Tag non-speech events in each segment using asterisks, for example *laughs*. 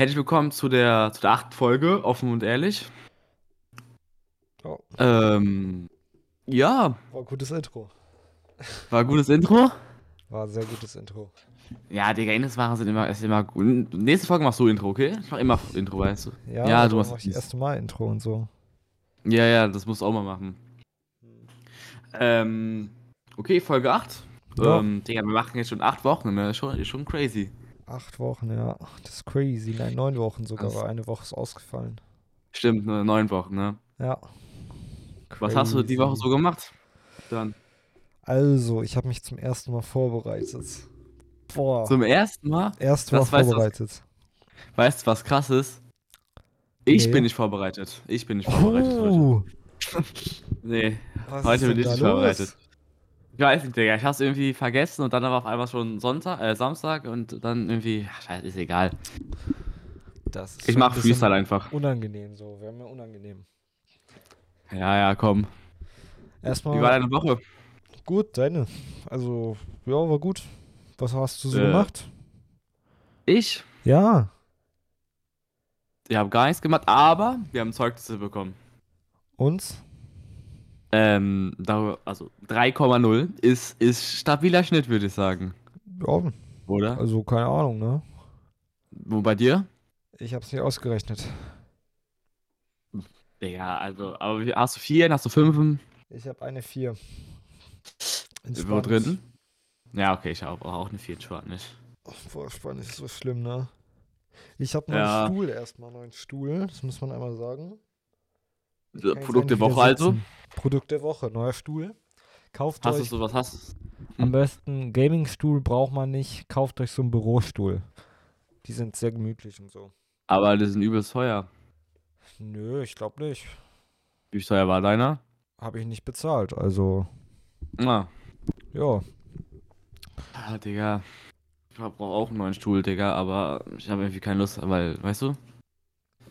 Herzlich willkommen zu der, zu der achten Folge, offen und ehrlich. Ja, Ähm, ja, war ein gutes Intro. war ein gutes Intro. War ein sehr gutes Intro. Ja, Digga, Intros sind immer, ist immer gut. Nächste Folge machst du Intro, okay? Ich mach immer Intro, weißt du. Ja, Ja, du machst mach ich das erste Mal Intro und so. Ja, ja, das musst du auch mal machen. Ähm, okay, Folge 8. Ja. Ähm, Digga, wir machen jetzt schon acht Wochen, ne? Schon, ist schon crazy. Acht Wochen, ja. Das ist crazy. Nein, neun Wochen sogar, weil eine Woche ist ausgefallen. Stimmt, ne? Neun Wochen, ne? Ja. Was hast du die Woche Crazy. so gemacht? Dann. Also, ich habe mich zum ersten Mal vorbereitet. Boah. Zum ersten Mal? erste Mal was- vorbereitet. Weißt du, was krass ist? Ich Nee. bin nicht vorbereitet. Ich bin nicht vorbereitet heute. Oh, *laughs* Nee, was heute bin ich nicht los? vorbereitet. Ich weiß nicht, Digga. Ich hab's irgendwie vergessen und dann war auf einmal schon Sonntag, äh, Samstag und dann irgendwie, ach, scheiße, ist egal. Das ist Ich mach ein Freestyle einfach. Unangenehm so. Wäre mir unangenehm. Ja, ja, komm. Wie war Erstmal deine Woche? gut, deine. Also, ja, war gut. Was hast du so Äh. gemacht? Ich? Ja. Ich habe gar nichts gemacht, aber wir haben Zeugnisse bekommen. Und? Ähm, also 3,0 ist, ist stabiler Schnitt, würde ich sagen. Ja, Oder? also keine Ahnung, ne? Wo bei dir? Ich hab's nicht ausgerechnet. Digga, also, aber hast du vier, hast du fünf? Ich habe eine 4. Wo drin? Ja, okay, ich habe auch eine 4 nicht. Boah, Spanisch ist so schlimm, ne? Ich habe einen Ja. Stuhl erstmal, einen neuen Stuhl, das muss man einmal sagen. Ich So, kann jetzt Produkt der Woche also? Produkt der Woche, neuer Stuhl. Kauft Hast du euch sowas? Hast am besten Gaming-Stuhl braucht man nicht, kauft euch so einen Bürostuhl. Die sind sehr gemütlich und so. Aber die sind übelst teuer. Nö, ich glaube nicht. Wie teuer war deiner? Habe ich nicht bezahlt, also Ah, ja. ah Digga. Ich brauche auch einen neuen Stuhl, Digga, aber ich habe irgendwie keine Lust, weil, weißt du?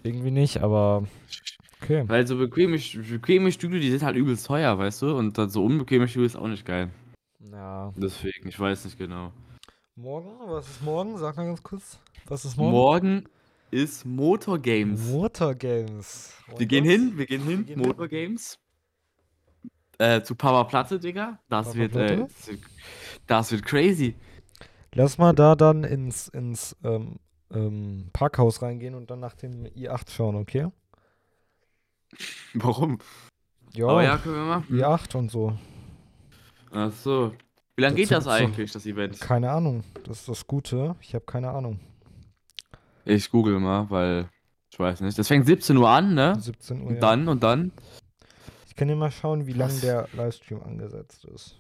Irgendwie nicht, aber okay. Weil so bequeme, bequeme Stühle, die sind halt übelst teuer, weißt du? Und dann so unbequeme Stühle ist auch nicht geil. Ja. Deswegen, ich weiß nicht genau. Morgen? Was ist morgen? Sag mal ganz kurz. Was ist morgen? Morgen ist Motor Games. Motor Games. Wir gehen hin, wir gehen hin, gehen hin. Motor Games. Äh, zu Papa Platte, Digga. Das Papa wird, äh, Platte? das wird, das wird crazy. Lass mal da dann ins, ins ähm, ähm, Parkhaus reingehen und dann nach dem i8 schauen, okay? *laughs* Warum? Ja, Aber ja, können wir machen. i8 und so. Ach so. Wie lange geht das eigentlich, das Event? Keine Ahnung. Das ist das Gute. Ich habe keine Ahnung. Ich google mal, weil ich weiß nicht. Das fängt 17 Uhr an, ne? 17 Uhr. Und ja. dann und dann. Ich kann dir mal schauen, wie lang der Livestream angesetzt ist.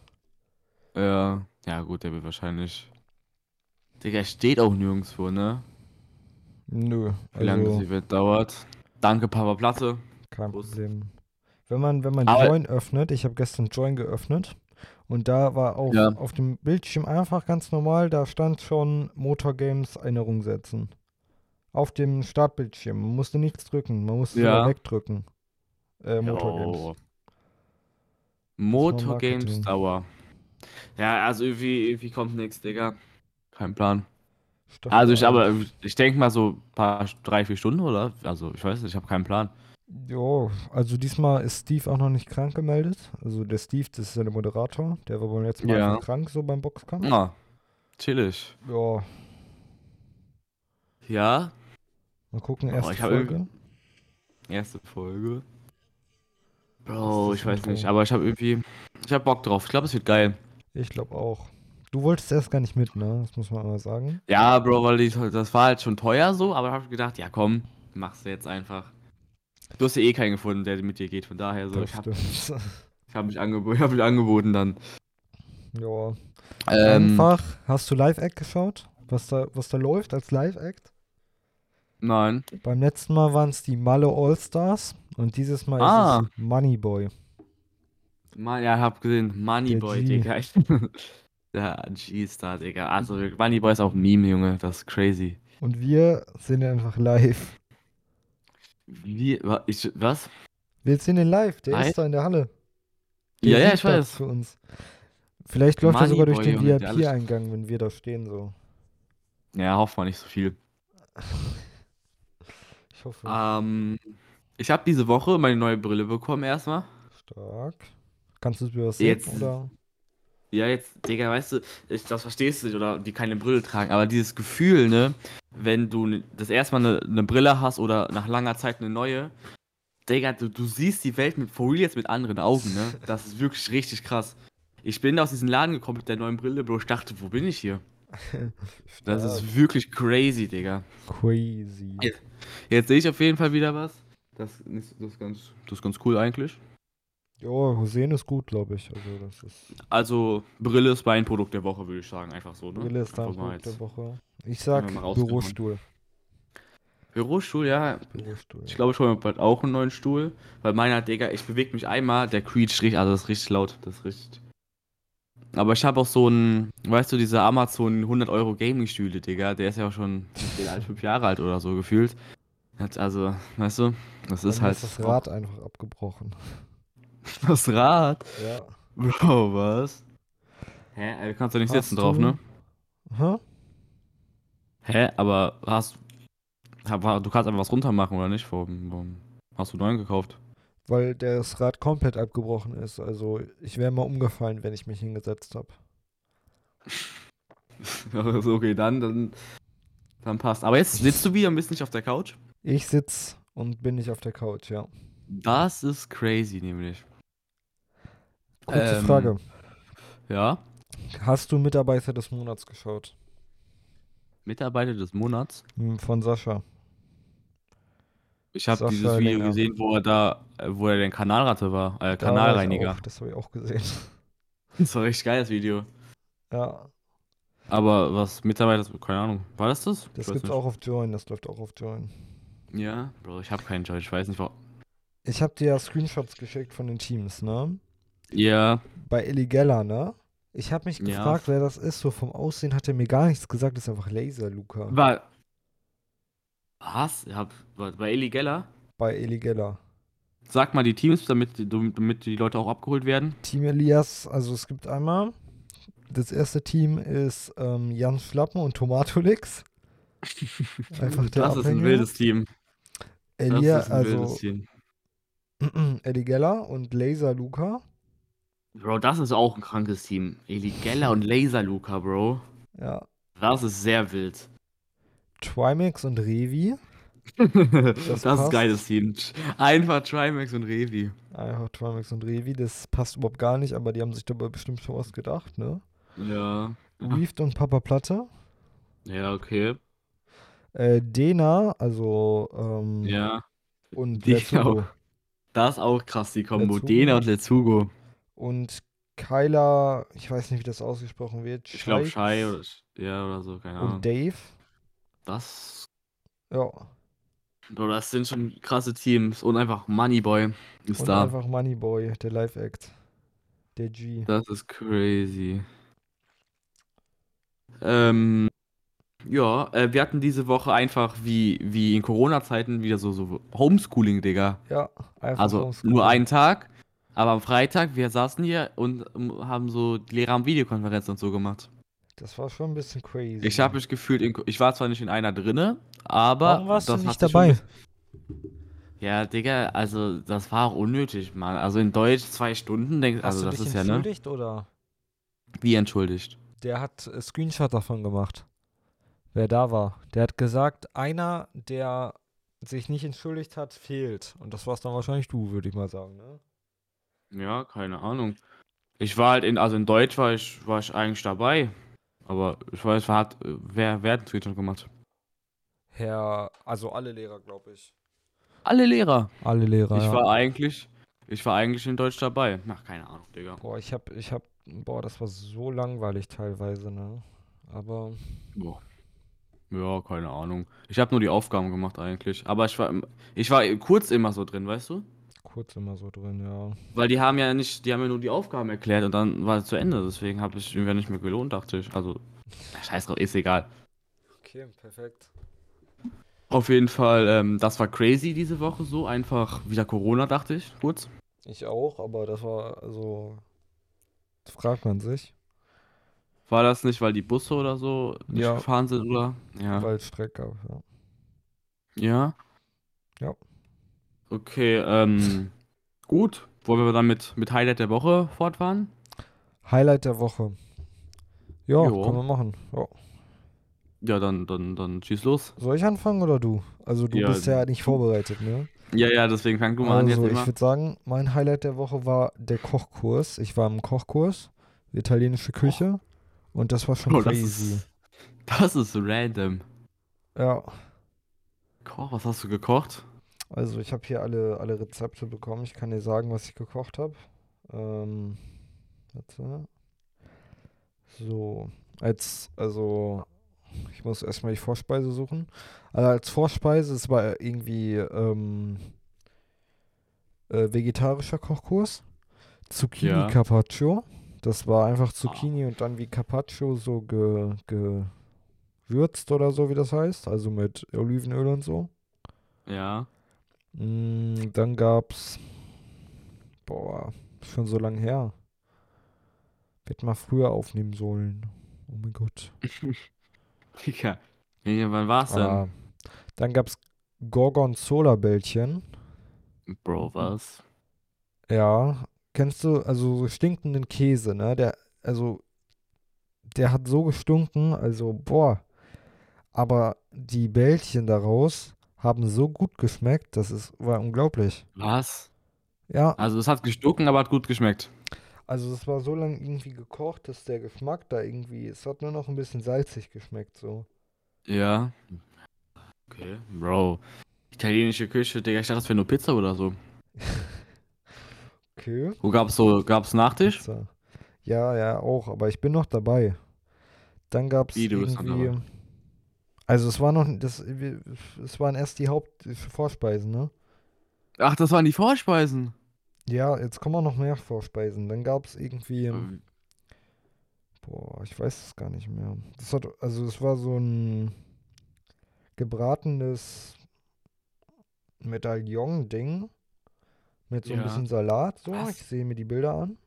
Ja, ja gut, der wird wahrscheinlich. Digga, steht auch nirgendwo, ne? Nö. Wie lange das Also, Event dauert. Danke, Papa Platte. Kein Bus. Problem. Wenn man, wenn man Aber- Join öffnet, ich habe gestern Join geöffnet und da war auf, Ja. auf dem Bildschirm einfach ganz normal, da stand schon Motor Games Erinnerung setzen. Auf dem Startbildschirm. Man musste nichts drücken, man musste Ja. wegdrücken. Äh, Motor Games. Motor Games. Dauer. Ja, also irgendwie, irgendwie kommt nichts, Digga. Kein Plan. Staffel Also ich aber, ich denke mal so ein paar, drei, vier Stunden, oder? Also ich weiß nicht, ich habe keinen Plan. Jo, also diesmal ist Steve auch noch nicht krank gemeldet. Also der Steve, das ist ja der Moderator, der war beim letzten Mal Ja. krank, so beim Boxkampf. Ah, chillig. Ja, Ja, mal gucken, Oh, erste ich hab Folge. erste Folge. Bro, ich weiß nicht, aber ich habe irgendwie, ich habe Bock drauf. Ich glaube, es wird geil. Ich glaube auch. Du wolltest erst gar nicht mit, ne? Das muss man mal sagen. Ja, Bro, weil die, das war halt schon teuer so, aber habe ich gedacht, ja komm, machst du jetzt einfach. Du hast ja eh keinen gefunden, der mit dir geht, von daher so, das ich habe hab mich, angebo hab mich angeboten dann. ja. Ähm, Einfach, hast du Live-Act geschaut? Was da, was da läuft als Live-Act? nein. Beim letzten Mal waren es die Malle All-Stars und dieses Mal Ah. ist es Moneyboy. Mann, ja, hab gesehen, Moneyboy. Digga. *laughs* Der G-Star, Digga. Also, Moneyboy ist auch ein Meme, Junge, das ist crazy. Und wir sind einfach live. Wie, ich, was? Wir sehen den live, der Live? ist da in der Halle. Ja, ja, singt ich weiß. Für uns. Vielleicht läuft er sogar durch Moneyboy, den der VIP-Eingang, wenn wir da stehen so. Ja, hofft man nicht so viel. *laughs* Ich hoffe. Ähm, ich habe diese Woche meine neue Brille bekommen erstmal. Stark. Kannst du es mir was sagen, Jetzt- oder? Ja, jetzt, Digga, weißt du, ich, das verstehst du nicht, oder die keine Brille tragen, aber dieses Gefühl, ne, wenn du das erste Mal eine ne Brille hast oder nach langer Zeit eine neue, Digga, du, du siehst die Welt mit, for real jetzt mit anderen Augen, ne? Das ist wirklich richtig krass. Ich bin aus diesem Laden gekommen mit der neuen Brille, Bro, ich dachte, wo bin ich hier? *laughs* Das ist wirklich crazy, Digga. crazy. Ja. Jetzt sehe ich auf jeden Fall wieder was. Das ist, das ist, ganz, das ist ganz cool eigentlich. Ja, sehen ist gut, glaube ich. Also das ist Also, Brille ist mein Produkt der Woche, würde ich sagen. Einfach so, ne? Brille ist dein Produkt der. Woche. Ich sag. Bürostuhl. Bürostuhl, ja. Bürostuhl. Ich glaube, ich hole mir bald auch einen neuen Stuhl. Weil meiner, Digga, ich bewege mich einmal, der quietscht richtig, also das ist richtig laut. Das ist richtig. Aber ich habe auch so einen, weißt du, diese Amazon 100 Euro Gaming-Stühle, Digga. Der ist ja auch schon *laughs* alt, fünf Jahre alt oder so gefühlt. Also, weißt du, das ist Dann halt. ist das Rad einfach abgebrochen. *laughs* Das Rad? Ja. Bro, was? Hä? Du kannst doch nicht Hast sitzen drauf, du- ne? Hä? Hä? Aber hast. Du kannst einfach was runter machen, oder nicht? Warum, hast du neuen gekauft? Weil das Rad komplett abgebrochen ist. Also ich wäre mal umgefallen, wenn ich mich hingesetzt habe. *laughs* Also, okay, dann, dann, dann passt. Aber jetzt sitzt du wieder ein bisschen nicht auf der Couch. Ich sitz und bin nicht auf der Couch, ja. Das ist crazy, nämlich. Kurze Ähm, Frage. Ja. Hast du Mitarbeiter des Monats geschaut? Mitarbeiter des Monats. Hm, Von Sascha. Ich habe dieses Video Länger. gesehen, wo er da, äh, wo er den Kanalratte war, äh, Kanalreiniger. Auch, das habe ich auch gesehen. *laughs* Das war richtig geiles Video. Ja, Aber was Mitarbeiter, keine Ahnung. War das das? Das gibt's nicht. auch auf Join. Das läuft auch auf Join. Ja, Bro, ich habe keinen Joy, ich weiß nicht warum. Ich habe dir ja Screenshots geschickt von den Teams, ne? Ja, Bei Eligella, ne? Ich habe mich Ja. gefragt, wer das ist. So vom Aussehen hat er mir gar nichts gesagt. Das ist einfach Laser, Luca. war. Was? Ich hab, bei Eli Geller? Bei Eligella. Sag mal die Teams, damit, die- damit die Leute auch abgeholt werden. Team Elias, also es gibt einmal. Das erste Team ist ähm, Jan Schlappen und Tomatolix. *laughs* Einfach der das ist ein wildes Team. Elia, das ist ein wildes also Team. *clears throat* Eligella und Laser Luca. Bro, das ist auch ein krankes Team. Eli Geller und Laser Luca, Bro. Ja. Das ist sehr wild. Trimax und Revi. *laughs* das ist ein geiles Team. Einfach Trimax und Revi. Einfach Trimax und Revi. Das passt überhaupt gar nicht, aber die haben sich dabei bestimmt schon was gedacht, ne? Ja. Weaved und Papa Platte. Ja, okay. Äh, Dena, also ähm, Ja. und auch. *laughs* Das ist auch krass, die Kombo. Dena und Letzugo. Und Kyla, ich weiß nicht, wie das ausgesprochen wird. Ich glaube, Shai oder, ja, oder so, keine Ahnung. und Dave. Das, Ja. Bro, das sind schon krasse Teams. Und einfach Moneyboy ist Und da. einfach Moneyboy, der Live-Act. Der G. Das ist crazy. Ähm, ja, äh, wir hatten diese Woche einfach wie, wie in Corona-Zeiten wieder so, so Homeschooling, Digga. Ja, einfach Also nur einen Tag, aber am Freitag, wir saßen hier und ähm, haben so, die Lehrer haben Videokonferenzen und so gemacht. Das war schon ein bisschen crazy. Ich habe mich gefühlt, in, ich war zwar nicht in einer drinne, aber Warum warst du nicht dabei? Ja, Digga, also das war auch unnötig, Mann. Also in Deutsch zwei Stunden, denk, Hast also du das ist ja, ne? entschuldigt oder? Wie entschuldigt? Der hat äh, Screenshot davon gemacht. Wer da war. Der hat gesagt, einer, der sich nicht entschuldigt hat, fehlt. Und das warst dann wahrscheinlich du, würde ich mal sagen, ne? Ja, keine Ahnung. Ich war halt in, also in Deutsch war ich, war ich eigentlich dabei. Aber ich weiß, wer hat, wer, wer hat einen Screenshot gemacht? Herr, also alle Lehrer, glaube ich. Alle Lehrer. Alle Lehrer, Ich ja. war eigentlich, ich war eigentlich in Deutsch dabei. Ach, keine Ahnung, Digga. Boah, ich hab, ich hab, boah, das war so langweilig teilweise, ne? Aber Boah. Ja, keine Ahnung. Ich habe nur die Aufgaben gemacht eigentlich. Aber ich war, im- ich war kurz immer so drin, weißt du? Kurz immer so drin, ja. Weil die haben ja nicht, die haben ja nur die Aufgaben erklärt und dann war es zu Ende. Deswegen habe ich mir nicht mehr gelohnt, dachte ich. Also, scheiß drauf, ist egal. Okay, perfekt. Auf jeden Fall, ähm, das war crazy diese Woche so. Einfach wieder Corona, dachte ich, kurz. Ich auch, aber das war, also, das fragt man sich, War das nicht, weil die Busse oder so nicht Ja. gefahren sind, oder? Ja. weil es Streck gab, ja. Ja. Ja. Okay, ähm, gut. Wollen wir dann mit, mit Highlight der Woche fortfahren? Highlight der Woche. Ja, Jo. können wir machen. Ja. Ja, dann, dann, dann schieß los. Soll ich anfangen oder du? Also du Ja, bist ja nicht vorbereitet, ne? Ja, ja, deswegen fang du mal an jetzt Also ich würde sagen, mein Highlight der Woche war der Kochkurs. Ich war im Kochkurs, italienische Küche. Und das war schon Oh, das crazy. ist, das ist random. Ja, Koch, was hast du gekocht? Also ich habe hier alle, alle Rezepte bekommen. Ich kann dir sagen, was ich gekocht habe. Ähm. So, als, also, ich muss erstmal die Vorspeise suchen. Also als Vorspeise, es war irgendwie ähm, äh, vegetarischer Kochkurs. Zucchini Ja. Carpaccio. Das war einfach Zucchini und dann wie Carpaccio so ge, gewürzt oder so, wie das heißt. Also mit Olivenöl und so. Ja. Mm, dann gab's, boah, schon so lange her. Hätte mal früher aufnehmen sollen. Oh mein Gott. *laughs* Digga. Ja, wann war's denn? Ah, dann gab's Gorgonzola-Bällchen. Bro, was? Ja, kennst du, also so stinkenden Käse, ne? Der, also, der hat so gestunken, also, boah. Aber die Bällchen daraus haben so gut geschmeckt, das ist, war unglaublich. Was? Ja, Also es hat gestunken, aber hat gut geschmeckt. also es war so lange irgendwie gekocht, dass der Geschmack da irgendwie, es hat nur noch ein bisschen salzig geschmeckt, so. Ja. Okay, Bro. Italienische Küche, Digga, ich dachte, das wäre nur Pizza oder so. *laughs* Okay. Wo gab's so, gab's Nachtisch? Pizza. Ja, ja, auch, aber ich bin noch dabei. Dann gab's Wie, du bist noch irgendwie? Also es war noch, das, wir- es waren erst die Hauptvorspeisen, ne? Ach, das waren die Vorspeisen. Ja, jetzt kommen auch noch mehr Vorspeisen. Dann gab es irgendwie, Ähm, boah, ich weiß es gar nicht mehr. Das hat, also es war so ein gebratenes Medaillon-Ding mit so ein Ja. bisschen Salat. So, Was? ich sehe mir die Bilder an.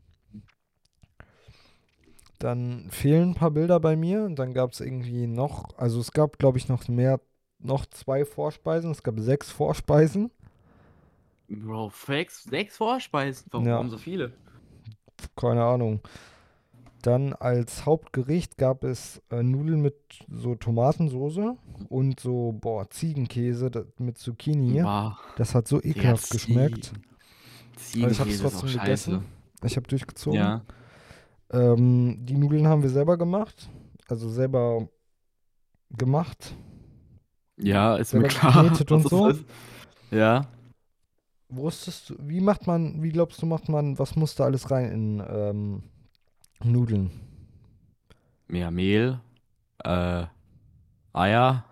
Dann fehlen ein paar Bilder bei mir und dann gab es irgendwie noch, also es gab, glaube ich, noch mehr, noch zwei Vorspeisen. Es gab sechs Vorspeisen. Bro, sechs, sechs Vorspeisen. Warum, Ja. so viele? Keine Ahnung. Dann als Hauptgericht gab es äh, Nudeln mit so Tomatensoße und so, boah, Ziegenkäse mit Zucchini. Boah, Das hat so ekelhaft geschmeckt. Ziegen- Aber ich habe es Ziegenkäse trotzdem gegessen. Ich habe durchgezogen. Ja. Ähm, die Nudeln haben wir selber gemacht. Also selber gemacht. Ja, ist mir Selber klar. geknetet was und das so. ist. Ja. Wusstest du, wie macht man, wie glaubst du, macht man, was muss da alles rein in ähm, Nudeln? Mehr Mehl, äh, Eier,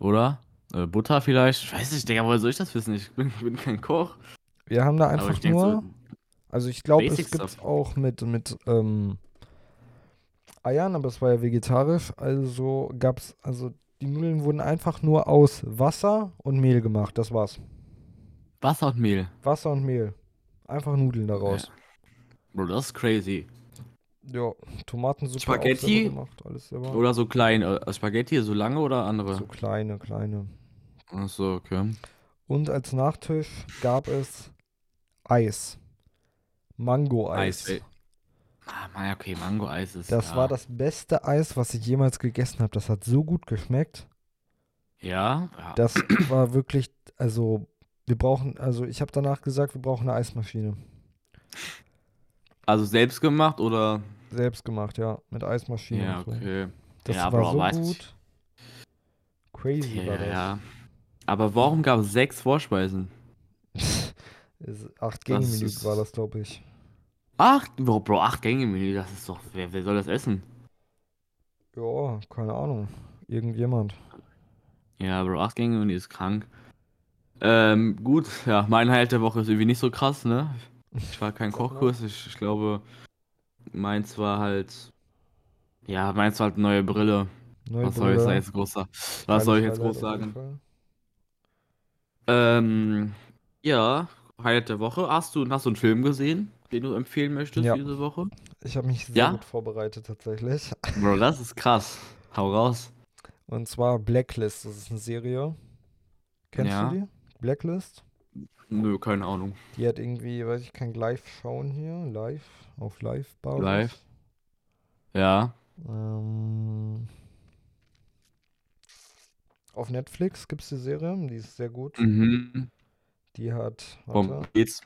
oder? Äh, Butter vielleicht? Ich weiß nicht, Digga, woher soll ich das wissen? Ich bin, bin kein Koch. Wir haben da einfach nur. so, Also ich glaube, es gibt Stuff. auch mit, mit ähm, Eiern, aber es war ja vegetarisch. Also gab es, also die Nudeln wurden einfach nur aus Wasser und Mehl gemacht. Das war's. Wasser und Mehl. Wasser und Mehl. Einfach Nudeln daraus. Bro, das ist crazy. Ja, Tomatensuppe Spaghetti? gemacht, alles selber. Oder so klein, äh, Spaghetti, so lange oder andere? So kleine, kleine. Achso, okay. Und als Nachtisch gab es Eis. Mango-Eis. Ah, okay, Mango-Eis ist. Das ja. war das beste Eis, was ich jemals gegessen habe. Das hat so gut geschmeckt. Ja? ja. Das *clears throat* war wirklich, also wir brauchen, also ich habe danach gesagt, wir brauchen eine Eismaschine. Also selbst gemacht oder? Selbst gemacht, ja, mit Eismaschine Ja, und so. okay. Das Ja, war Bro, so weiß ich. gut. Crazy Ja, war das. ja. Aber warum gab es sechs Vorspeisen? *laughs* Acht Gänge-Menü ist- war das, glaube ich. Acht? Bro, Bro, acht Gänge Menü, das ist doch. Wer, wer soll das essen? Ja, keine Ahnung. Irgendjemand. Ja, Bro, acht Gänge Menü ist krank. Ähm, gut, ja, mein Highlight der Woche ist irgendwie nicht so krass, ne? Ich war kein. *laughs* Kochkurs, ich, ich glaube, meins war halt. Ja, meins war halt eine neue Brille. Neue Was soll ich Brille. jetzt groß sagen? Was soll ich jetzt groß sagen? Ähm, ja, Highlight der Woche. Hast du, hast du einen Film gesehen, den du empfehlen möchtest Ja. diese Woche? Ich habe mich sehr Ja? gut vorbereitet tatsächlich. *laughs* Bro, das ist krass. Hau raus. Und zwar Blacklist. Das ist eine Serie. Kennst Ja. du die? Blacklist? Nö, keine Ahnung. Die hat irgendwie, weiß ich, kann live schauen hier. Live. Auf Live-Basis. Live. Ja. Ähm, auf Netflix gibt es die Serie, die ist sehr gut. Mhm. Die hat, Worum warte, geht's?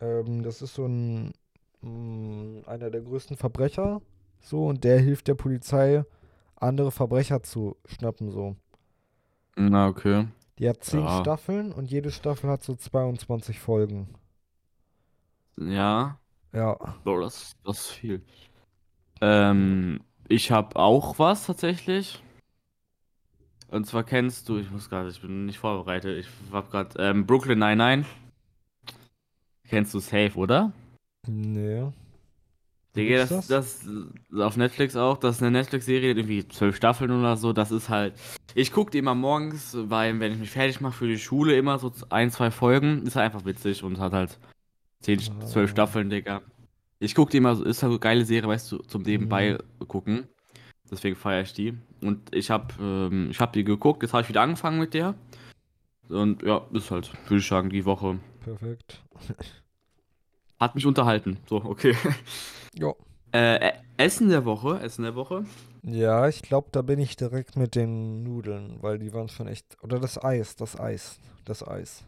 Ähm, das ist so ein, mh, einer der größten Verbrecher, so, und der hilft der Polizei, andere Verbrecher zu schnappen, so. Na, okay. Die hat zehn Ja. Staffeln und jede Staffel hat so 22 Folgen. Ja. Ja. Bro, das, das ist viel. Ähm, ich habe auch was tatsächlich. Und zwar kennst du, ich muss gerade, ich bin nicht vorbereitet. Ich hab gerade ähm, Brooklyn 99. Kennst du safe, oder? Nee. Digga, gibt's das, das auf Netflix auch, das ist eine Netflix-Serie, irgendwie zwölf Staffeln oder so. Das ist halt. Ich gucke die immer morgens, weil, wenn ich mich fertig mache für die Schule, immer so ein, zwei Folgen. Ist halt einfach witzig und hat halt zehn, Ah. zwölf Staffeln, Digga. Ich gucke die immer, so- ist halt eine geile Serie, weißt du, zum nebenbei gucken. Deswegen feiere ich die. Und ich habe ähm, ich hab die geguckt, jetzt habe ich wieder angefangen mit der. Und ja, ist halt, würde ich sagen, die Woche. Perfekt. Hat mich unterhalten. So, okay. *laughs* Ja. Äh, Essen der Woche, Essen der Woche. Ja, ich glaube, da bin ich direkt mit den Nudeln, weil die waren schon echt. Oder das Eis, das Eis, das Eis.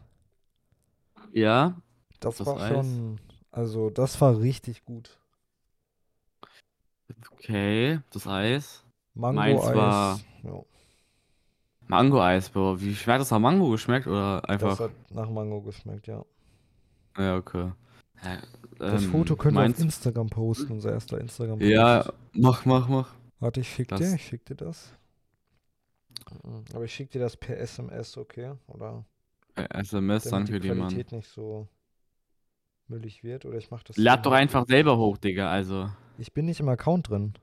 Ja, Das Das war Eis. schon. Also, das war richtig gut. okay, das Eis. Mango-Eis. war- Ja, Mango-Eis, Bro. Wie schwer hat das nach Mango geschmeckt oder das einfach? hat nach Mango geschmeckt, ja. Ja, okay. Hä, Das ähm, Foto können wir auf Instagram posten, unser erster instagram Ja, mach, mach, mach. Warte, ich schick Das- dir, ich schick dir das. Aber ich schick dir das per SMS, okay? Oder SMS, damit danke die dir, Mann. Qualität nicht so müllig wird. Oder ich mach das Lad doch hoch. einfach selber hoch, Digga. Also, Ich bin nicht im Account drin.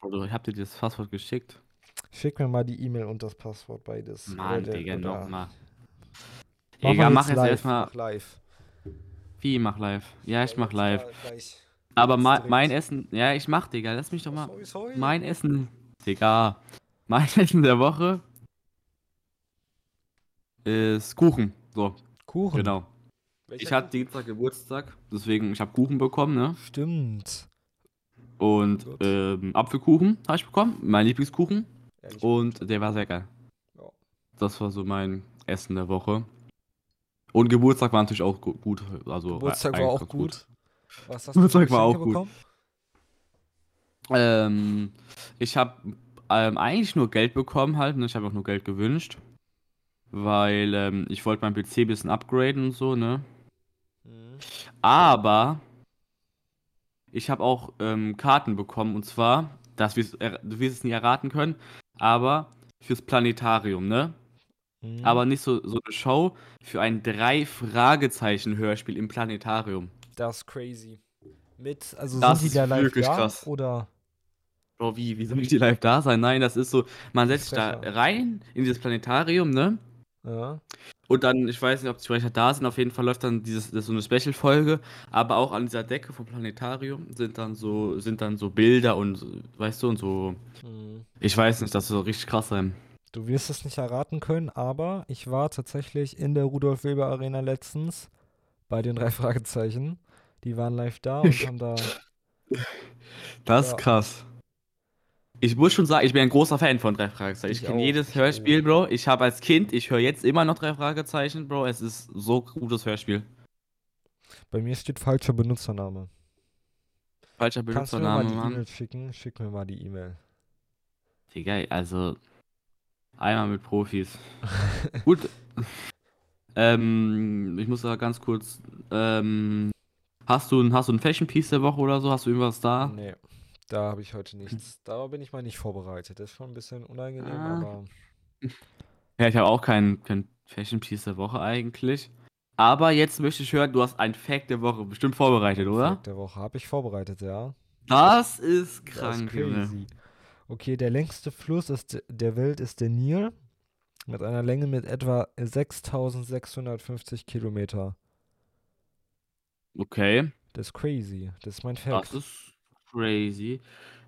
Bro, ich hab dir das Passwort geschickt. Schick mir mal die E-Mail und das Passwort beides. Oder Mann, der- Digga, oder- nochmal. Mal mach jetzt erstmal. Mach live. Wie, mach live? Ja, ich mach live. Aber ma mein Essen. Ja, ich mach, Digga. Lass mich doch mal. Mein Essen. Digga. Mein *laughs* Essen der Woche ist Kuchen. So, Kuchen. genau. Welcher Ich hatte? Dienstag Geburtstag, deswegen ich habe Kuchen bekommen, ne? Stimmt. Und Gut. ähm, Apfelkuchen habe ich bekommen, mein Lieblingskuchen. Ehrlich. Und der war sehr geil. Ja. Das war so mein Essen der Woche. Und Geburtstag war natürlich auch gu- gut. Also Geburtstag äh, war auch ganz gut. Was hast Geburtstag war auch gut. Ähm, ich habe ähm, eigentlich nur Geld bekommen halt. Ne? Ich habe auch nur Geld gewünscht. Weil ähm, ich wollte meinen PC ein bisschen upgraden und so, ne? Mhm. Aber ich habe auch ähm, Karten bekommen und zwar, das wirst, du wirst es nie erraten können, aber fürs Planetarium, ne? Mhm. Aber nicht so, so eine Show für ein Drei-Fragezeichen-Hörspiel im Planetarium. Das ist crazy. Mit, also Das sind die da live wirklich da? krass. Oder? Bro, wie, wie soll ich die live da sein? Nein, das ist so, man setzt sich da rein in dieses Planetarium, ne? Ja. Und dann, ich weiß nicht, ob die Sprecher da sind, auf jeden Fall läuft dann dieses, so eine Special-Folge, aber auch an dieser Decke vom Planetarium sind dann so, sind dann so Bilder und, weißt du, und so, Mhm. ich weiß nicht, das soll richtig krass sein. Du wirst es nicht erraten können, aber ich war tatsächlich in der Rudolf Weber Arena letztens bei den drei *laughs* Fragezeichen. Die waren live da und *laughs* haben da. Das Ja. ist krass. Ich muss schon sagen, ich bin ein großer Fan von drei Fragezeichen. Ich Ich kenne jedes Hörspiel. Bro. Ich habe als Kind, ich höre jetzt immer noch drei Fragezeichen, Bro. Es ist so gutes Hörspiel. Bei mir steht falscher Benutzername. Falscher Kannst du mir mal Benutzername, die Mann. E-Mail schicken? Schick mir mal die E-Mail. Digga, also einmal mit Profis. *laughs* Gut. ähm, ich muss da ganz kurz. Ähm, hast du ein, hast du ein Fashion Piece der Woche oder so? Hast du irgendwas da? Nee, da habe ich heute nichts. Da bin ich mal nicht vorbereitet. Das ist schon ein bisschen unangenehm, Ah. aber. *laughs* Ja, ich habe auch kein, kein Fashion Piece der Woche eigentlich. Aber jetzt möchte ich hören, du hast ein Fact der Woche bestimmt vorbereitet, oder? Fact der Woche habe ich vorbereitet, ja. Das ist Das krank, ist Junge. Okay, der längste Fluss ist, der Welt ist der Nil. Mit einer Länge mit etwa 6650 Kilometer. Okay, Das ist crazy. Das ist mein das Fact. ist crazy.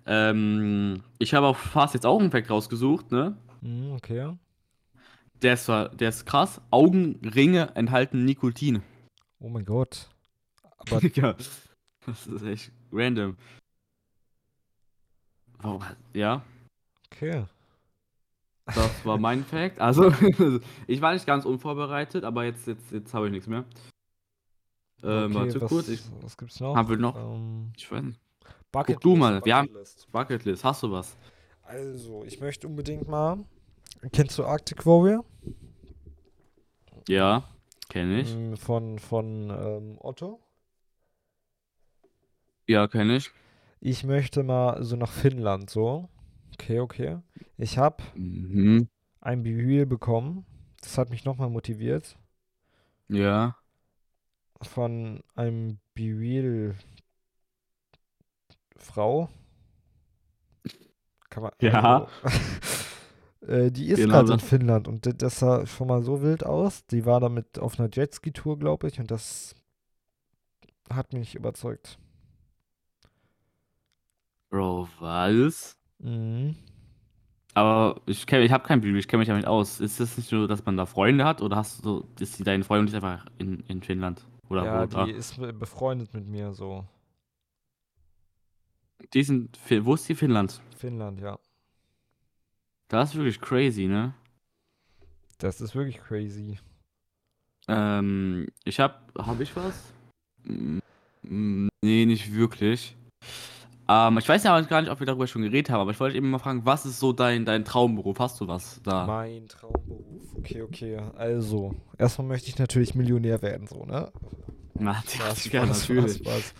Ähm, ich habe auch fast jetzt auch einen Fact rausgesucht, ne? Mhm, okay. Der ist, der ist krass. Augenringe enthalten Nikotin. Oh mein Gott. Aber *laughs* ja. Das ist echt random. Oh, ja, okay. das war mein *laughs* Fact. Also, *laughs* ich war nicht ganz unvorbereitet, aber jetzt, jetzt, jetzt habe ich nichts mehr. Ähm, okay, warte was, kurz, ich was gibt's noch? habe noch. Ähm, Ich weiß nicht. Bucket du mal, wir haben- Bucketlist. Bucketlist, hast du was? Also, ich möchte unbedingt mal. Kennst du Arctic Warrior? Ja, kenne ich. Mm, Von, von ähm, Otto. Ja, kenne ich. Ich möchte mal so nach Finnland, so. Okay, okay. Ich habe Mhm. ein Be bekommen. Das hat mich nochmal motiviert. Ja. Von einem Be Frau. Kann man. Ja. Also, *laughs* äh, die ist Genau gerade in das. Finnland und das sah schon mal so wild aus. Die war damit auf einer Jetski-Tour, glaube ich, und das hat mich überzeugt. Bro, was? Mhm. Aber ich kenn, ich habe kein Bibel, ich kenne mich damit aus. Ist das nicht nur, dass man da Freunde hat oder hast du so, ist die deine Freundin nicht einfach in, in Finnland? Oder Ja, wo? da? die ist be- befreundet mit mir, so. Die sind, wo ist die Finnland? Finnland, ja. Das ist wirklich crazy, ne? Das ist wirklich crazy. Ähm, ich hab, hab ich was? Mm, mm, Nee, nicht wirklich. Ähm, ich weiß ja gar nicht, ob wir darüber schon geredet haben, aber ich wollte eben mal fragen, was ist so dein, dein Traumberuf? Hast du was da? Mein Traumberuf. Okay, okay. Also, erstmal möchte ich natürlich Millionär werden, so, ne? Na, *laughs* Spaß, ja, Spaß, natürlich. Spaß.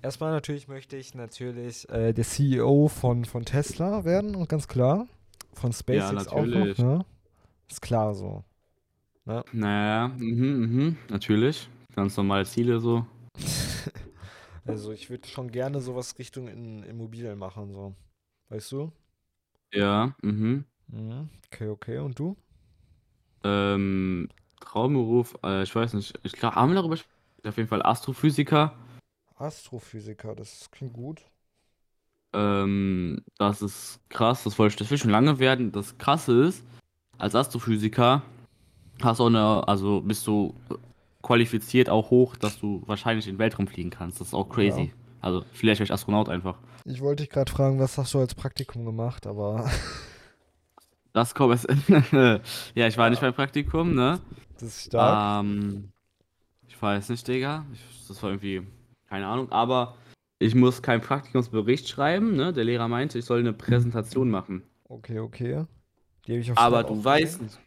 Erstmal natürlich möchte ich natürlich äh, der CEO von, von Tesla werden und ganz klar. Von SpaceX auch noch, ne? Ist klar so. Naja, mhm, mhm, natürlich. Ganz normale Ziele so. *laughs* Also ich würde schon gerne sowas Richtung in Immobilien machen, so. Weißt du? Ja, mhm. Mhm. Okay, okay. Und du? Ähm, Traumberuf, äh, ich weiß nicht. Ich glaube, haben wir darüber gesprochen? Auf jeden Fall Astrophysiker. Astrophysiker, das klingt gut. Ähm, das ist krass, das wollte ich, das will schon lange werden. Das Krasse ist, als Astrophysiker hast du auch eine, also bist du qualifiziert auch hoch, dass du wahrscheinlich in den Weltraum fliegen kannst. Das ist auch crazy. Ja. Also, vielleicht ich Astronaut einfach. Ich wollte dich gerade fragen, was hast du als Praktikum gemacht, aber *laughs* Das kommt es. *laughs* ja, ich war nicht beim Praktikum, ne? das ist stark. Ähm, ich weiß nicht, Digga. Ich, das war irgendwie, keine Ahnung, aber ich muss keinen Praktikumsbericht schreiben, ne? Der Lehrer meinte, ich soll eine Präsentation machen. Okay, okay. Die habe ich auf Aber du weißt nicht.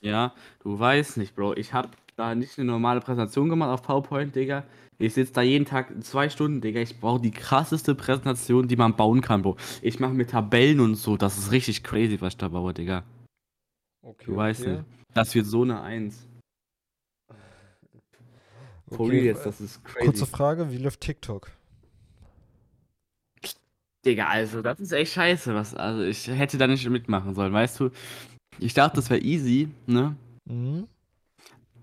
Ja, du weißt nicht, Bro. Ich hab da nicht eine normale Präsentation gemacht auf PowerPoint, Digga. Ich sitze da jeden Tag zwei Stunden, Digga. Ich brauche die krasseste Präsentation, die man bauen kann, Bro. Ich mache mit Tabellen und so. Das ist richtig crazy, was ich da baue, Digga. Okay, Du weißt okay. nicht. Das wird so eine Eins. For Okay, jetzt, äh, das ist crazy. Kurze Frage, wie läuft TikTok? Digga, also das ist echt scheiße. Was, also ich hätte da nicht mitmachen sollen, weißt du? Ich dachte, das wäre easy, ne? Mhm.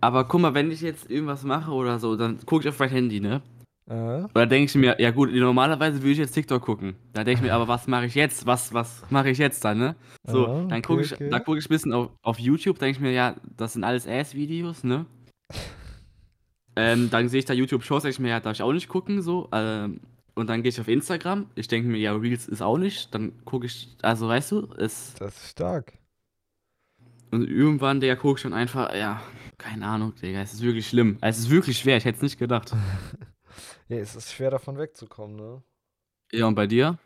Aber guck mal, wenn ich jetzt irgendwas mache oder so, dann gucke ich auf mein Handy, ne? Äh, Oder denke ich mir, ja gut, normalerweise würde ich jetzt TikTok gucken. Da denke ich mir, aber was mache ich jetzt? Was, was mache ich jetzt dann, ne? So, Ah, dann gucke ich, okay. da gucke ich ein bisschen auf, auf YouTube, denke ich mir, ja, das sind alles Ass-Videos, ne? *laughs* ähm, dann sehe ich da YouTube-Shows, denke ich mir, ja, darf ich auch nicht gucken, so. Ähm, und dann gehe ich auf Instagram, ich denke mir, ja, Reels ist auch nicht. Dann gucke ich, also weißt du, es. das ist stark. Und irgendwann, gucke ich schon einfach, ja, keine Ahnung, Digga, es ist wirklich schlimm. Es ist wirklich schwer, ich hätte es nicht gedacht. *laughs* Ja, es ist schwer davon wegzukommen, ne? Ja, und bei dir?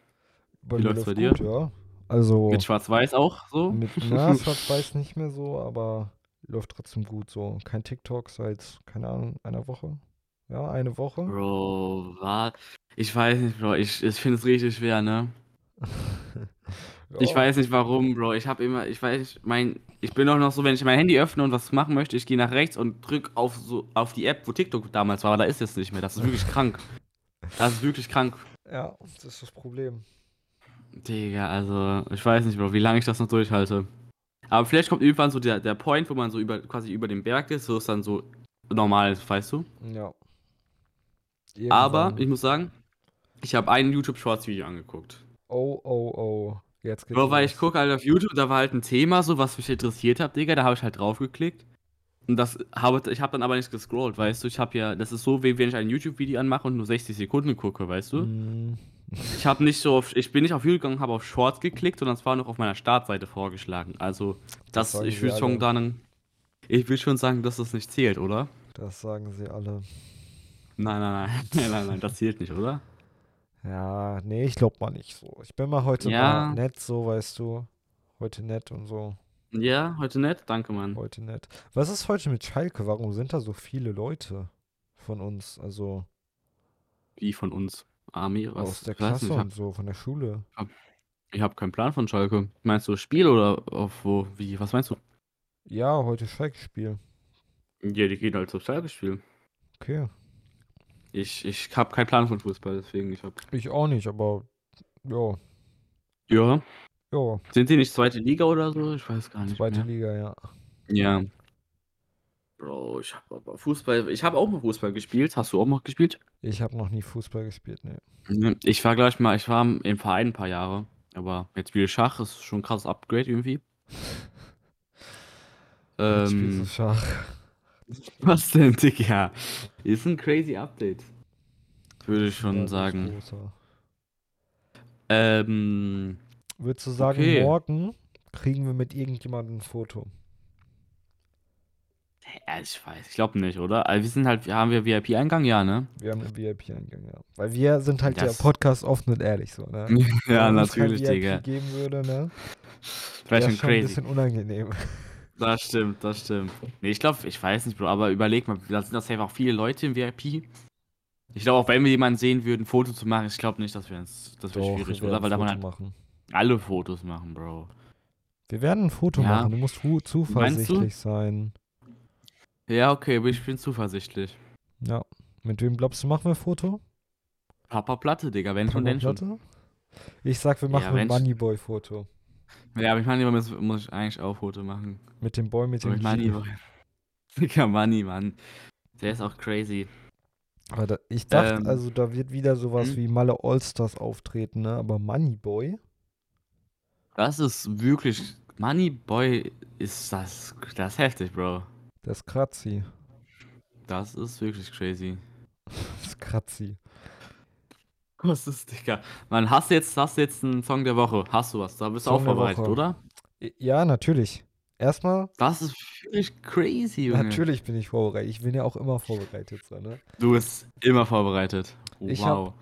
Bei Wie läuft's bei dir? gut, ja. Also Mit Schwarz-Weiß auch so? mit *laughs* na, Schwarz-Weiß nicht mehr so, aber läuft trotzdem gut so. Kein TikTok seit, keine Ahnung, einer Woche. Ja, eine Woche. Bro, was? Ich weiß nicht, Bro. Ich, ich finde es richtig schwer, ne? *laughs* Ich weiß nicht warum, Bro. Ich habe immer, ich weiß mein, ich bin auch noch so, wenn ich mein Handy öffne und was machen möchte, ich gehe nach rechts und drück auf so auf die App, wo TikTok damals war, aber da ist es nicht mehr. Das ist wirklich krank. Das ist wirklich krank. Ja, das ist das Problem. Digga, also, ich weiß nicht, Bro, wie lange ich das noch durchhalte. Aber vielleicht kommt irgendwann so der, der Point, wo man so über, quasi über dem Berg ist, so ist dann so normal, weißt du? Ja. Aber Irgendwann. ich muss sagen, ich habe ein YouTube Shorts Video angeguckt. Oh, oh, oh. Jetzt geht's Bro, weil ich gucke halt auf YouTube, da war halt ein Thema so, was mich interessiert hat, Digga, da habe ich halt draufgeklickt. Und das habe, ich habe dann aber nicht gescrollt, weißt du? Ich habe ja, das ist so, wie wenn ich ein YouTube-Video anmache und nur 60 Sekunden gucke, weißt du? Mm, Ich habe nicht so auf, ich bin nicht auf YouTube gegangen, habe auf Shorts geklickt, sondern es war noch auf meiner Startseite vorgeschlagen. Also, das, sagen ich will schon dann, ich will schon sagen, dass das nicht zählt, oder? Das sagen sie alle. Nein, nein, nein, *laughs* nein, nein, nein, das zählt nicht, oder? Ja, nee, ich glaub mal nicht so. Ich bin mal heute Ja. mal nett, so, weißt du. Heute nett und so. Ja, heute nett, danke, Mann. Heute nett. Was ist heute mit Schalke? Warum sind da so viele Leute von uns? Also Wie von uns. Army, was? aus der Klasse nicht, hab, und so, von der Schule. ich hab keinen Plan von Schalke. Meinst du Spiel oder auf wo? Wie? Was meinst du? Ja, heute Schalke-Spiel. Ja, die gehen halt zum Schalke-Spiel. Okay. Ich, ich hab keinen Plan von Fußball, deswegen ich hab. Ich auch nicht, aber ja, Ja. ja, Sind die nicht zweite Liga oder so? Ich weiß gar nicht. zweite mehr. Liga, ja. Ja. Bro, ich hab aber Fußball. Ich habe auch mal Fußball gespielt. Hast du auch mal gespielt? Ich habe noch nie Fußball gespielt, ne. Ja, Ich war gleich mal, ich war im Verein ein paar Jahre. Aber jetzt spiele ich Schach, ist schon ein krasses Upgrade irgendwie. *laughs* Jetzt spielst du Ähm, Schach. Was denn, Digga? Ist ein crazy Update. Würde ich Ja, schon ist sagen. Ähm, Würdest du sagen, Okay. morgen kriegen wir mit irgendjemandem ein Foto? ja, ich weiß, ich glaube nicht, oder? Also wir sind halt, haben wir VIP-Eingang, ja, ne? Wir haben einen VIP-Eingang, ja. Weil wir sind halt Das- der Podcast offen und ehrlich so, ne? *laughs* ja, Wenn es kein natürlich, VIP Digga. geben würde, ne? Vielleicht Wäre schon schon ein crazy. bisschen unangenehm. Das stimmt, das stimmt. Nee, ich glaube, ich weiß nicht, Bro, aber überleg mal, da sind das safe auch viele Leute im VIP. Ich glaube, auch wenn wir jemanden sehen würden, ein Foto zu machen, ich glaube nicht, dass wir uns, das wäre Doch, schwierig, wir oder? Weil da ein man halt machen. alle Fotos machen, Bro. Wir werden ein Foto Ja. machen. Du musst zuversichtlich sein. Ja, okay, aber ich bin zuversichtlich. Ja. Mit wem glaubst du, machen wir ein Foto? Papa Platte, Digga, wenn schon, Papa denn schon. Platte? Ich sag, wir Ja, machen ein wenn sch- Moneyboy-Foto. Ja, aber ich meine, muss, muss ich eigentlich auch Foto machen. Mit dem Boy mit dem ich meine, G. Digga, Money, Mann. Der ist auch crazy. Aber da, ich dachte, Ähm, also da wird wieder sowas hm? wie Malle Allstars auftreten, ne? Aber Moneyboy? Das ist wirklich. Moneyboy ist das. Das ist heftig, Bro. Das ist Kratzi. Das ist wirklich crazy. *laughs* Das ist Kratzi. Was ist, Digga? Mann, hast du jetzt, hast du jetzt einen Song der Woche? Hast du was? Da bist du Song auch der vorbereitet, Woche. oder? Ja, natürlich. Erstmal, Das ist wirklich crazy, Junge. natürlich bin ich vorbereitet. Ich bin ja auch immer vorbereitet, so, ne? Du bist immer vorbereitet. Ich Wow.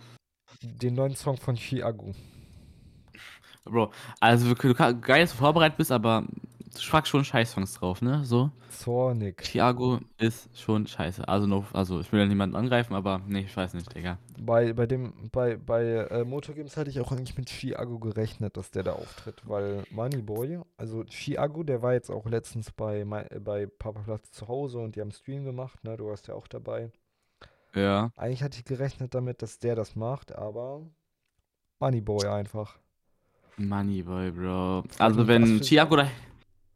Den neuen Song von Chiago. Bro, also du kann- geil, dass du vorbereitet bist, aber du fragst schon Scheiß-Songs drauf, ne? So. Zornig. Thiago ist schon scheiße. Also, no, also ich will ja niemanden angreifen, aber nee, ich weiß nicht, Digga. Bei, bei dem, bei, bei äh, Motor Games hatte ich auch eigentlich mit Chiago gerechnet, dass der da auftritt, weil Moneyboy, also Chiago, der war jetzt auch letztens bei, äh, bei Papa Platz zu Hause und die haben Stream gemacht, ne? Du warst ja auch dabei. Ja. Eigentlich hatte ich gerechnet damit, dass der das macht, aber Moneyboy einfach. Moneyboy, Bro. Also wenn Thiago da,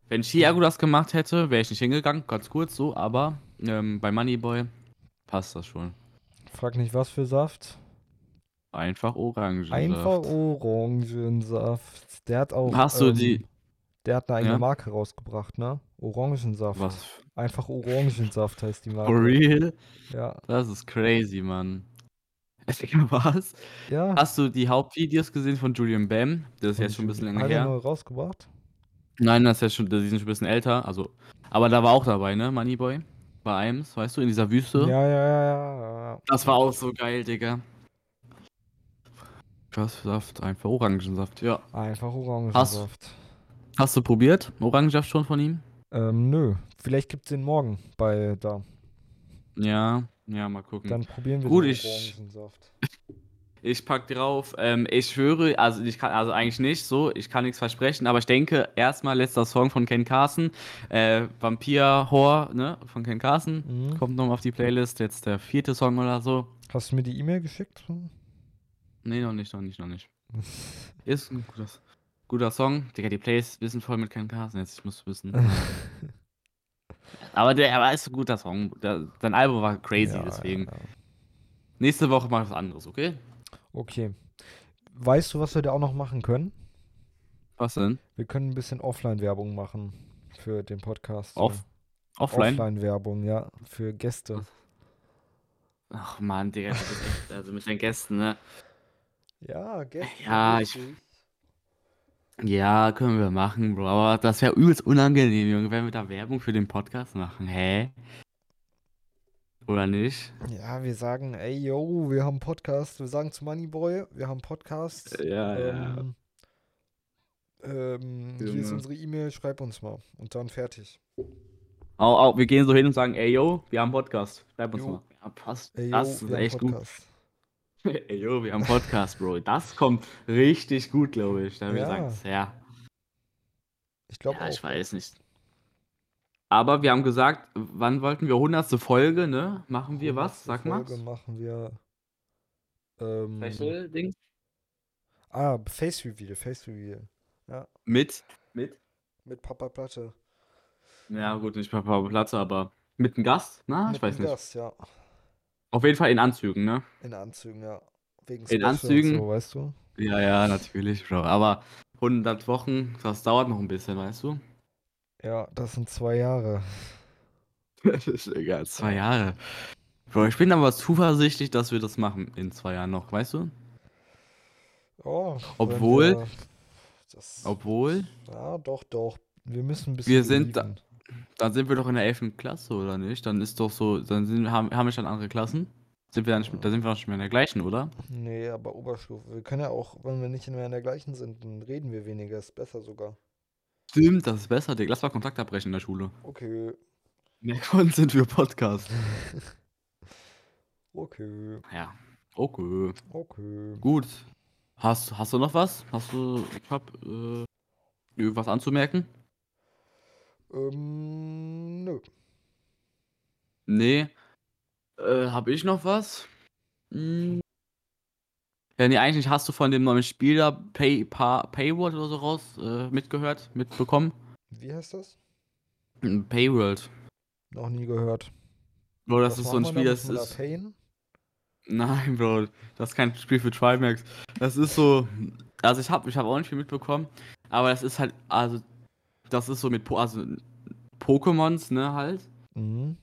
wenn Thiago das gemacht hätte, wäre ich nicht hingegangen, ganz kurz so, aber ähm, bei Moneyboy passt das schon. Frag nicht, was für Saft. Einfach Orange. Einfach Orangensaft. Der hat auch. Hast du ähm, die. Der hat eine eigene Ja? Marke rausgebracht, ne? Orangensaft. Was? Einfach Orangensaft heißt die Marke. For real? Ja. Das ist crazy, Mann. *laughs* Was? Ja. Hast du die Hauptvideos gesehen von Julian Bam? Das ist von jetzt schon ein bisschen länger Hat er her. neu rausgebracht? Nein, das ist jetzt schon, die sind schon ein bisschen älter. Also, aber da war auch dabei, ne? Moneyboy. Bei Ems, weißt du, in dieser Wüste. Ja, ja, ja, ja, ja. Das war auch so geil, Digga. Saft? Einfach Orangensaft, ja. Einfach Orangensaft. Hast du probiert? Orangensaft schon von ihm? Ähm, nö. Vielleicht gibt's den morgen bei da. Ja, ja, mal gucken. Dann probieren wir Gut, den ich- Orangensaft. Ich pack drauf. Ähm, ich schwöre, also ich kann, also eigentlich nicht so, ich kann nichts versprechen, aber ich denke, erstmal letzter Song von Ken Carson, äh, Vampir Horror, ne, von Ken Carson, Mhm. kommt noch auf die Playlist, jetzt der vierte Song oder so. Hast du mir die E-Mail geschickt? Nee, noch nicht, noch nicht, noch nicht. *laughs* Ist ein guter, guter Song. Digga, die Plays wissen voll mit Ken Carson jetzt, ich muss wissen. *laughs* aber der, aber ist ein guter Song. Der, dein Album war crazy, Ja, deswegen. ja, ja. Nächste Woche mal was anderes, okay? Okay. Weißt du, was wir da auch noch machen können? Was denn? Wir können ein bisschen Offline-Werbung machen für den Podcast. Off offline? Offline-Werbung, ja, für Gäste. Ach man, Digga, du bist echt, also mit den Gästen, ne? Ja, Gäste. Ja, ich-. Ja, können wir machen, Bro. Aber das wäre übelst unangenehm, Junge, wenn wir da Werbung für den Podcast machen. Hä? Oder nicht? Ja, wir sagen, ey, yo, wir haben Podcast. Wir sagen zu Moneyboy, wir haben Podcast. Ja, Ähm, ähm, hier ist unsere E-Mail, schreib uns mal. Und dann fertig. Au, au, wir gehen so hin und sagen, ey, yo, wir haben Podcast. Schreib uns Jo. mal. Ja, passt. Ey, yo, das ist wir echt gut. *laughs* Ey, yo, wir haben Podcast, Bro. Das kommt richtig gut, glaube ich. Da haben wir Ja. gesagt, ja. Ich glaube Ja, auch. ich weiß nicht. Aber wir haben gesagt, wann wollten wir? 100. Folge, ne? Machen wir was? 100. Sag mal. Folge machen wir. Ähm, Special Ding? ah, Face Reveal, Face Reveal. Mit? Mit? Mit Papa Platte. Ja, gut, nicht bei Papa Platze, aber mit einem Gast? Na, Mit ich weiß einem nicht. Gast, ja. Auf jeden Fall in Anzügen, ne? In Anzügen, ja. Wegen In Special und Anzügen? so, weißt du? Ja, ja, natürlich, Bro. Aber 100 Wochen, das dauert noch ein bisschen, weißt du? Ja, das sind zwei Jahre. *laughs* Das ist egal, zwei Jahre. Bro, ich bin aber zuversichtlich, dass wir das machen in zwei Jahren noch, weißt du? Oh, Obwohl- wir das, Obwohl, ja, doch, doch. Wir müssen ein bisschen Wir sind da- dann sind wir doch in der 11. Klasse, oder nicht? Dann ist doch so, dann sind, haben, haben wir schon andere Klassen? Sind wir dann nicht, da sind wir doch nicht mehr in der gleichen, oder? Nee, aber Oberstufe. Wir können ja auch, wenn wir nicht mehr in der gleichen sind, dann reden wir weniger. Ist besser sogar. Stimmt, das ist besser, Digga. Lass mal Kontakt abbrechen in der Schule. Okay. Mehr Content für Podcast. *laughs* Okay. Ja. Okay. Okay. Gut. Hast, hast du noch was? Hast du, ich hab, äh, irgendwas anzumerken? Ähm, nö. Nee. Äh, hab ich noch was? Hm. Ja, nee, eigentlich hast du von dem neuen Spiel da, Pay, pa, Payworld oder so raus, äh, mitgehört, mitbekommen? Wie heißt das? Payworld. Noch nie gehört. Bro, das Was ist so ein Spiel, da? das ist. payen? Nein, Bro, das ist kein Spiel für Trimax. Das ist so. Also ich habe ich hab auch nicht viel mitbekommen, aber das ist halt, also, das ist so mit po also Pokémons, ne, halt. Mhm.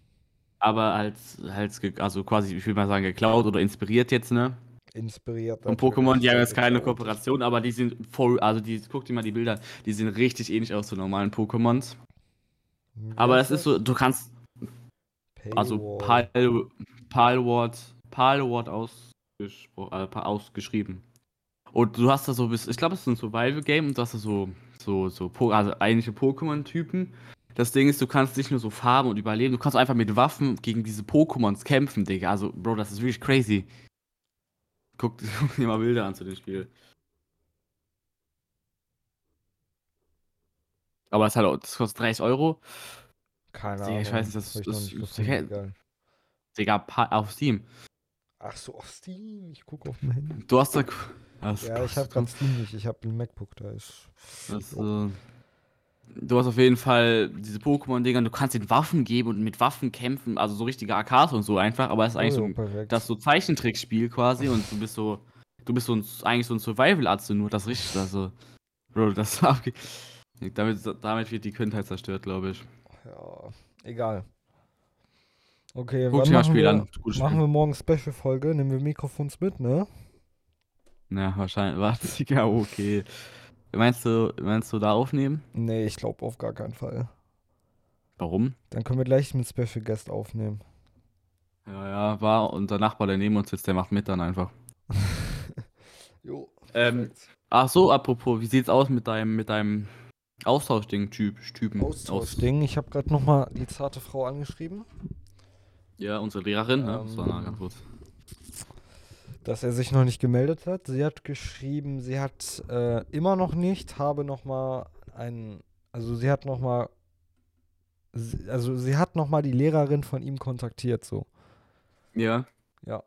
Aber als, ge- also quasi, ich will mal sagen, geklaut oder inspiriert jetzt, ne? Inspiriert. Natürlich, Pokémon, die haben jetzt keine. Kooperation, aber die sind voll, also die, guck dir mal die Bilder, die sehen richtig ähnlich aus zu normalen Pokémons. Aber das ist so, du kannst, also Paywall. Palward, Palward ausgespro- äh, pa- ausgeschrieben. Und du hast da so, bis, ich glaube, es ist ein Survival-Game und du hast da so, so, so, also eigentliche Pokémon-Typen. Das Ding ist, du kannst nicht nur so farben und überleben, du kannst einfach mit Waffen gegen diese Pokémons kämpfen, Digga. Also, Bro, das ist wirklich crazy. Guck, *laughs* guck dir mal Bilder an zu dem Spiel. Aber es hat auch, das kostet 30 Euro. Keine Ahnung. ich weiß nicht, das- das- nicht das- Digga, egal. Digga, auf Steam. Ach so, auf Steam. Ich gucke auf mein Handy. Du hast da. Ja, ich habe gerade Steam nicht. Ich habe ein MacBook, da ist. Das, Jo. äh, du hast auf jeden Fall diese Pokémon-Dinger, du kannst den Waffen geben und mit Waffen kämpfen, also so richtige AKs und so einfach, aber es ist eigentlich Oh, so perfekt. das so Zeichentrickspiel quasi und du bist so, du bist so ein, eigentlich so ein Survival-Arzt nur, das richtig, also, Bro, das *laughs* damit, damit wird die Kindheit zerstört, glaube ich. Ja, egal. Okay, Guck wann machen Spiel wir, an. Gutes machen Spiel. wir morgen Special-Folge? Nehmen wir Mikrofons mit, ne? Ja, wahrscheinlich, *laughs* warte, ja, okay. Meinst du, meinst du da aufnehmen? Nee, ich glaube auf gar keinen Fall. Warum? Dann können wir gleich mit Special Guest aufnehmen. Ja, ja, war, und der Nachbar, der neben uns sitzt, der macht mit dann einfach. *laughs* Jo. Ähm. Ach so, apropos, wie sieht's aus mit deinem, mit deinem Austauschding-Typ, Typen? Austauschding. Ich habe gerade nochmal die zarte Frau angeschrieben, Ja, unsere Lehrerin, ne? Das war Ähm, mal ganz kurz. Dass er sich noch nicht gemeldet hat. Sie hat geschrieben, sie hat äh, immer noch nicht, habe nochmal ein, also sie hat nochmal, also sie hat nochmal die Lehrerin von ihm kontaktiert, so. Ja. Ja.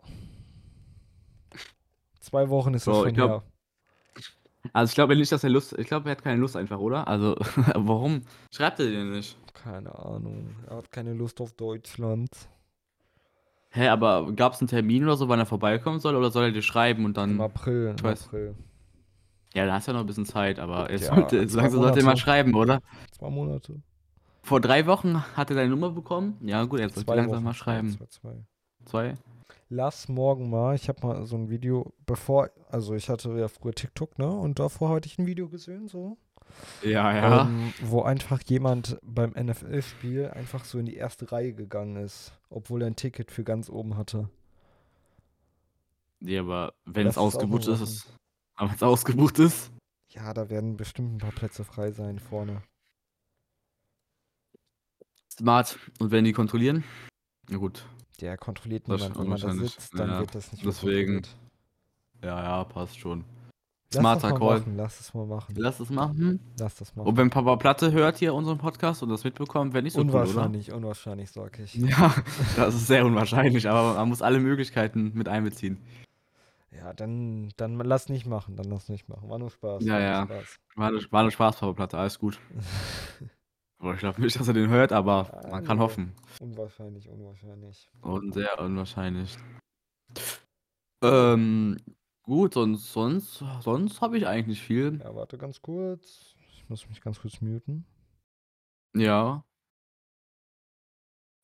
Zwei Wochen ist das So, schon ich glaub- her. Also ich glaube nicht, dass er Lust, ich glaube, er hat keine Lust einfach, oder? Also, *laughs* warum schreibt er dir nicht? Keine Ahnung. Er hat keine Lust auf Deutschland. Hä, aber gab es einen Termin oder so, wann er vorbeikommen soll? Oder soll er dir schreiben und Im dann. April. Im weiß. April. Ja, da hast du ja noch ein bisschen Zeit, aber jetzt Ja, sollte, so langsam sollte er mal schreiben, oder? Zwei Monate. Vor drei Wochen hat er deine Nummer bekommen. Ja, gut, jetzt sollte langsam Wochen. mal schreiben. Zwei, zwei. Zwei? Lass morgen mal, ich habe mal so ein Video, bevor, also ich hatte ja früher TikTok, ne? Und davor hatte ich ein Video gesehen, so. Ja, Ähm, wo einfach jemand beim NFL-Spiel einfach so in die erste Reihe gegangen ist, obwohl er ein Ticket für ganz oben hatte. Ja, aber wenn Lass es ausgebucht ist, ist. *laughs* Aber wenn es ausgebucht ist. Ja, da werden bestimmt ein paar Plätze frei sein vorne. Smart. Und wenn die kontrollieren? Na gut. Der kontrolliert Das niemand. Wenn man da sitzt, dann ja, wird das nicht deswegen. Ja, ja, passt schon. Lass Smarter mal Call. machen, lass es mal machen. Lass es machen. Lass das machen. Und wenn Papa Platte hört hier unseren Podcast und das mitbekommt, wäre nicht so cool, oder? unwahrscheinlich, unwahrscheinlich, sag ich. *laughs* Ja, das ist sehr unwahrscheinlich, aber man muss alle Möglichkeiten mit einbeziehen. Ja, dann, dann lass nicht machen, dann lass nicht machen. War nur Spaß. Ja, war ja. nur Spaß. War eine, war eine Spaß, Papa Platte, alles gut. Aber *laughs* ich glaube nicht, dass er den hört, aber Ah, man kann hoffen. Unwahrscheinlich, unwahrscheinlich. Und sehr unwahrscheinlich. Ähm, gut, sonst, sonst, sonst habe ich eigentlich nicht viel. Ja, warte ganz kurz. Ich muss mich ganz kurz muten. Ja.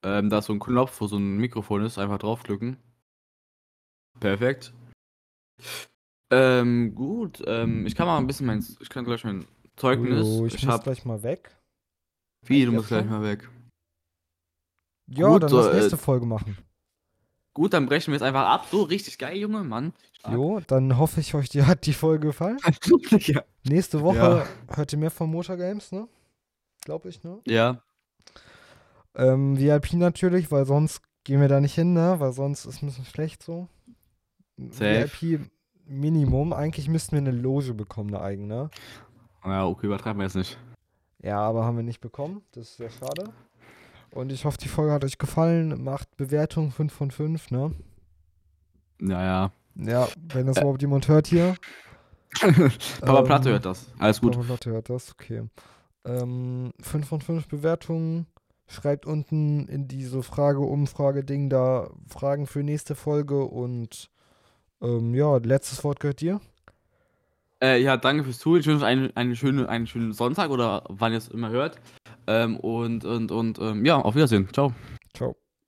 Ähm, da ist so ein Knopf, wo so ein Mikrofon ist, einfach draufdrücken. Perfekt. Ähm, gut, ähm, ich kann mal ein bisschen mein, ich kann gleich mein Zeugnis. Jojo, ich, ich muss hab, gleich mal weg. wie, du musst gleich mal weg. Ja, Gut, dann so, lass äh, nächste Folge machen. Gut, dann brechen wir es einfach ab. So, richtig geil, Junge, Mann. Stark. Jo, dann hoffe ich, euch die, hat die Folge gefallen. *laughs* ja. Nächste Woche Ja. hört ihr mehr von Motor Games, ne? Glaube ich, ne? ja, Ähm, VIP natürlich, weil sonst gehen wir da nicht hin, ne? Weil sonst ist ein bisschen schlecht so. Safe. VIP Minimum. Eigentlich müssten wir eine Loge bekommen, eine eigene. ja, okay, übertreiben wir jetzt nicht. Ja, aber haben wir nicht bekommen. Das ist sehr schade. Und ich hoffe, die Folge hat euch gefallen. Macht Bewertung 5 von 5, ne? Ja, ja. Wenn das überhaupt jemand hört hier. *laughs* Papa Ähm, Platte hört das. Alles gut. Papa Platte hört das, okay. Ähm, 5 von 5 Bewertungen. Schreibt unten in diese Frage-Umfrage-Ding da Fragen für nächste Folge und ähm, ja, letztes Wort gehört dir. Äh, ja, danke fürs Zuhören. Ich wünsche euch einen, einen, schönen, einen schönen Sonntag oder wann ihr es immer hört. Ähm, und und, und ähm, ja, auf Wiedersehen. Ciao.